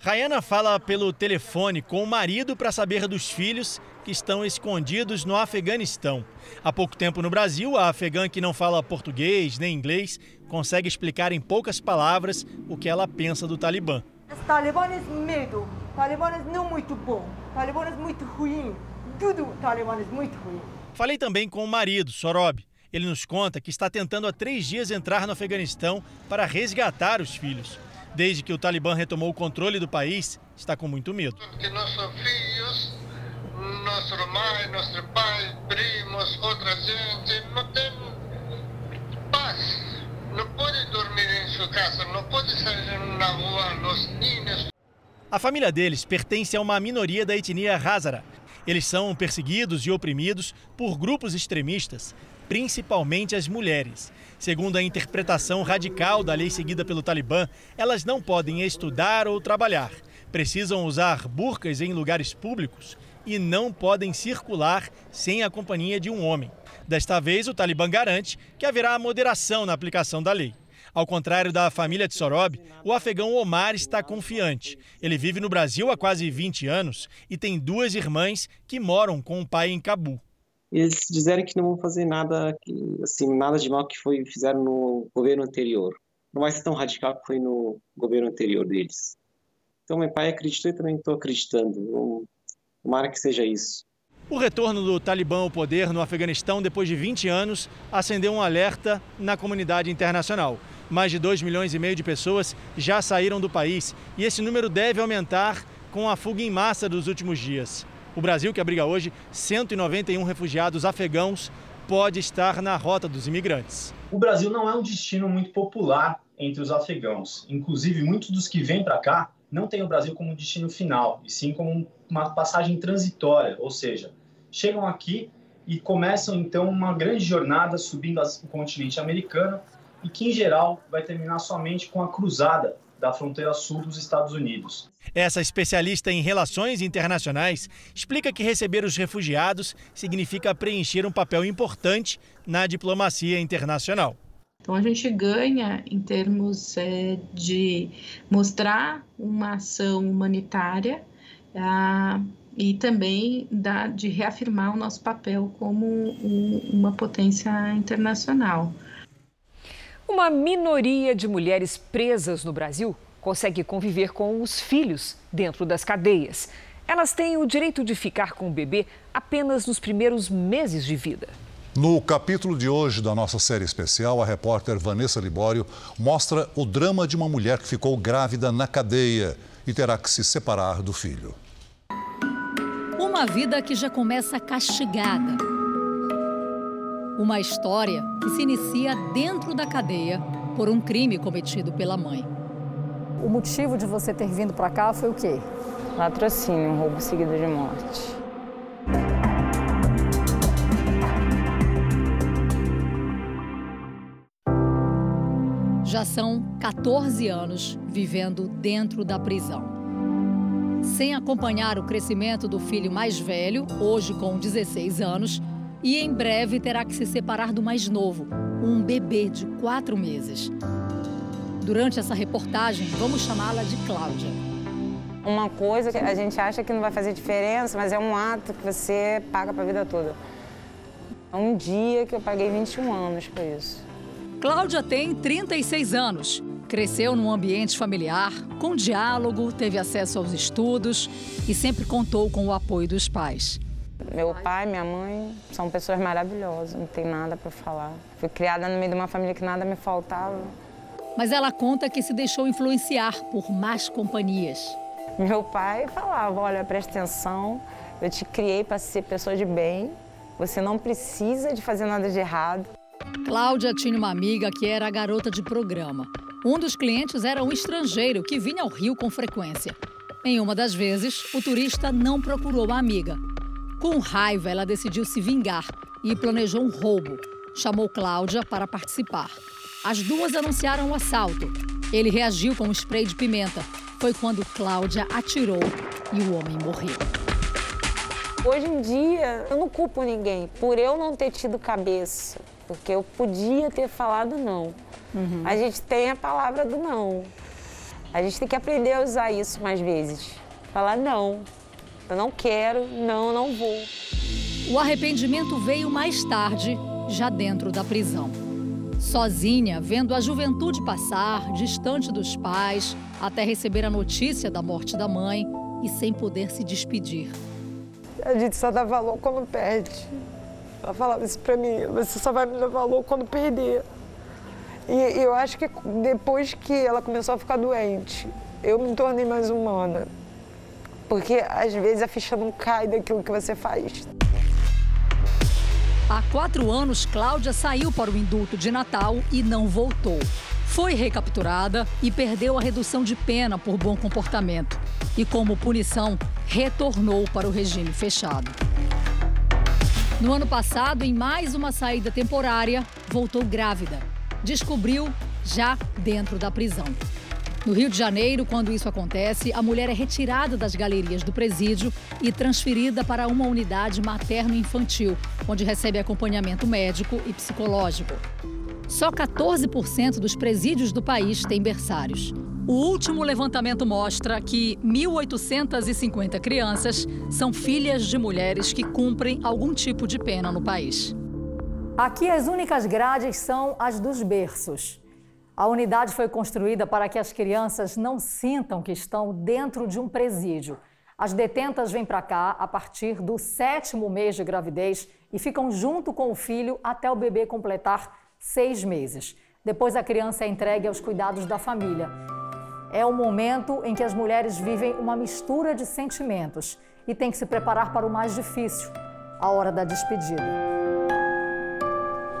Rayana fala pelo telefone com o marido para saber dos filhos que estão escondidos no Afeganistão. Há pouco tempo no Brasil, a afegã que não fala português nem inglês consegue explicar em poucas palavras o que ela pensa do Talibã. Os talibãs medo, talibãs não muito bom, talibãs muito ruim, tudo talibãs muito ruim. Falei também com o marido, Sorob. Ele nos conta que está tentando há três dias entrar no Afeganistão para resgatar os filhos desde que o Talibã retomou o controle do país, está com muito medo. Que nossos filhos, nossa mãe, nossos pais, primos, outra gente, não tem paz. Não pode dormir em sua casa, não pode sair na rua, os ninhos. A família deles pertence a uma minoria da etnia Hazara. Eles são perseguidos e oprimidos por grupos extremistas, principalmente as mulheres. Segundo a interpretação radical da lei seguida pelo Talibã, elas não podem estudar ou trabalhar, precisam usar burcas em lugares públicos e não podem circular sem a companhia de um homem. Desta vez, o Talibã garante que haverá moderação na aplicação da lei. Ao contrário da família de Sorob, o afegão Omar está confiante. Ele vive no Brasil há quase 20 anos e tem duas irmãs que moram com o pai em Cabu. Eles disseram que não vão fazer nada, assim, nada de mal que foi fizeram no governo anterior. Não vai ser tão radical que foi no governo anterior deles. Então, meu pai acreditou e também estou acreditando. Tomara que seja isso. O retorno do Talibã ao poder no Afeganistão depois de 20 anos acendeu um alerta na comunidade internacional. Mais de 2 milhões e meio de pessoas já saíram do país e esse número deve aumentar com a fuga em massa dos últimos dias. O Brasil, que abriga hoje 191 refugiados afegãos, pode estar na rota dos imigrantes. O Brasil não é um destino muito popular entre os afegãos. Inclusive, muitos dos que vêm para cá não têm o Brasil como destino final, e sim como uma passagem transitória, ou seja, chegam aqui e começam então uma grande jornada subindo o continente americano e que, em geral, vai terminar somente com a cruzada da fronteira sul dos Estados Unidos. Essa especialista em relações internacionais explica que receber os refugiados significa preencher um papel importante na diplomacia internacional. Então a gente ganha em termos é, de mostrar uma ação humanitária ah, e também da, de reafirmar o nosso papel como um, uma potência internacional. Uma minoria de mulheres presas no Brasil consegue conviver com os filhos dentro das cadeias. Elas têm o direito de ficar com o bebê apenas nos primeiros meses de vida. No capítulo de hoje da nossa série especial, a repórter Vanessa Libório mostra o drama de uma mulher que ficou grávida na cadeia e terá que se separar do filho. Uma vida que já começa castigada uma história que se inicia dentro da cadeia por um crime cometido pela mãe. O motivo de você ter vindo para cá foi o quê? Latrocínio, um roubo seguido de morte. Já são 14 anos vivendo dentro da prisão. Sem acompanhar o crescimento do filho mais velho, hoje com 16 anos, e em breve terá que se separar do mais novo, um bebê de quatro meses. Durante essa reportagem, vamos chamá-la de Cláudia. Uma coisa que a gente acha que não vai fazer diferença, mas é um ato que você paga para a vida toda. É um dia que eu paguei 21 anos por isso. Cláudia tem 36 anos. Cresceu num ambiente familiar, com diálogo, teve acesso aos estudos e sempre contou com o apoio dos pais. Meu pai, minha mãe são pessoas maravilhosas, não tem nada para falar. Fui criada no meio de uma família que nada me faltava. Mas ela conta que se deixou influenciar por más companhias. Meu pai falava: olha, presta atenção, eu te criei para ser pessoa de bem, você não precisa de fazer nada de errado. Cláudia tinha uma amiga que era a garota de programa. Um dos clientes era um estrangeiro que vinha ao Rio com frequência. Em uma das vezes, o turista não procurou a amiga, com raiva, ela decidiu se vingar e planejou um roubo. Chamou Cláudia para participar. As duas anunciaram o assalto. Ele reagiu com um spray de pimenta. Foi quando Cláudia atirou e o homem morreu. Hoje em dia, eu não culpo ninguém por eu não ter tido cabeça, porque eu podia ter falado não. Uhum. A gente tem a palavra do não. A gente tem que aprender a usar isso mais vezes. Falar não. Eu não quero, não, não vou. O arrependimento veio mais tarde, já dentro da prisão. Sozinha, vendo a juventude passar, distante dos pais, até receber a notícia da morte da mãe e sem poder se despedir. A gente só dá valor quando perde. Ela falava isso pra mim, você só vai me dar valor quando perder. E eu acho que depois que ela começou a ficar doente, eu me tornei mais humana. Porque às vezes a ficha não cai daquilo que você faz. Há quatro anos, Cláudia saiu para o indulto de Natal e não voltou. Foi recapturada e perdeu a redução de pena por bom comportamento. E, como punição, retornou para o regime fechado. No ano passado, em mais uma saída temporária, voltou grávida. Descobriu já dentro da prisão. No Rio de Janeiro, quando isso acontece, a mulher é retirada das galerias do presídio e transferida para uma unidade materno-infantil, onde recebe acompanhamento médico e psicológico. Só 14% dos presídios do país têm berçários. O último levantamento mostra que 1.850 crianças são filhas de mulheres que cumprem algum tipo de pena no país. Aqui as únicas grades são as dos berços. A unidade foi construída para que as crianças não sintam que estão dentro de um presídio. As detentas vêm para cá a partir do sétimo mês de gravidez e ficam junto com o filho até o bebê completar seis meses. Depois a criança é entregue aos cuidados da família. É o momento em que as mulheres vivem uma mistura de sentimentos e têm que se preparar para o mais difícil, a hora da despedida.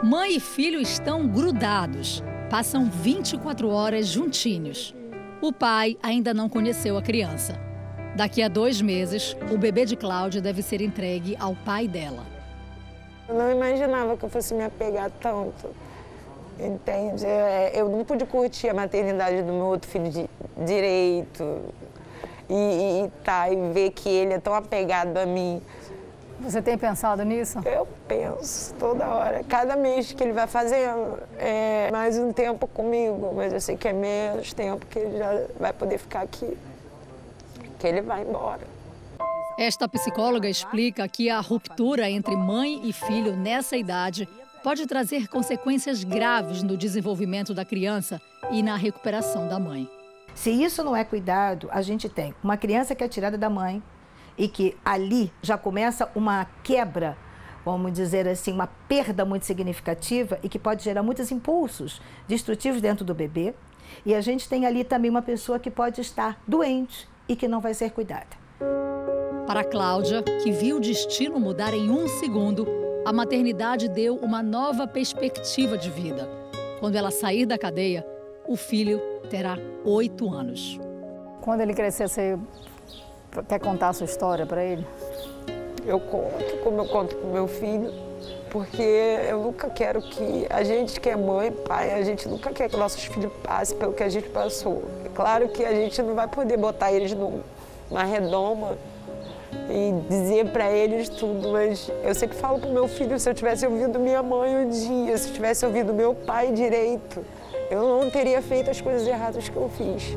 Mãe e filho estão grudados. Passam 24 horas juntinhos. O pai ainda não conheceu a criança. Daqui a dois meses, o bebê de Cláudia deve ser entregue ao pai dela. Eu não imaginava que eu fosse me apegar tanto. Entende? É, eu não pude curtir a maternidade do meu outro filho de direito. E, e, tá, e ver que ele é tão apegado a mim. Você tem pensado nisso? Eu penso toda hora. Cada mês que ele vai fazendo é mais um tempo comigo, mas eu sei que é menos tempo que ele já vai poder ficar aqui. Que ele vai embora. Esta psicóloga explica que a ruptura entre mãe e filho nessa idade pode trazer consequências graves no desenvolvimento da criança e na recuperação da mãe. Se isso não é cuidado, a gente tem uma criança que é tirada da mãe e que ali já começa uma quebra, vamos dizer assim, uma perda muito significativa e que pode gerar muitos impulsos destrutivos dentro do bebê. E a gente tem ali também uma pessoa que pode estar doente e que não vai ser cuidada. Para Cláudia, que viu o destino mudar em um segundo, a maternidade deu uma nova perspectiva de vida. Quando ela sair da cadeia, o filho terá oito anos. Quando ele crescer, você quer contar a sua história para ele? Eu conto, como eu conto para meu filho, porque eu nunca quero que a gente que é mãe, pai, a gente nunca quer que nossos filhos passem pelo que a gente passou. É claro que a gente não vai poder botar eles numa redoma e dizer para eles tudo, mas eu sempre falo pro meu filho, se eu tivesse ouvido minha mãe um dia, se eu tivesse ouvido meu pai direito, eu não teria feito as coisas erradas que eu fiz.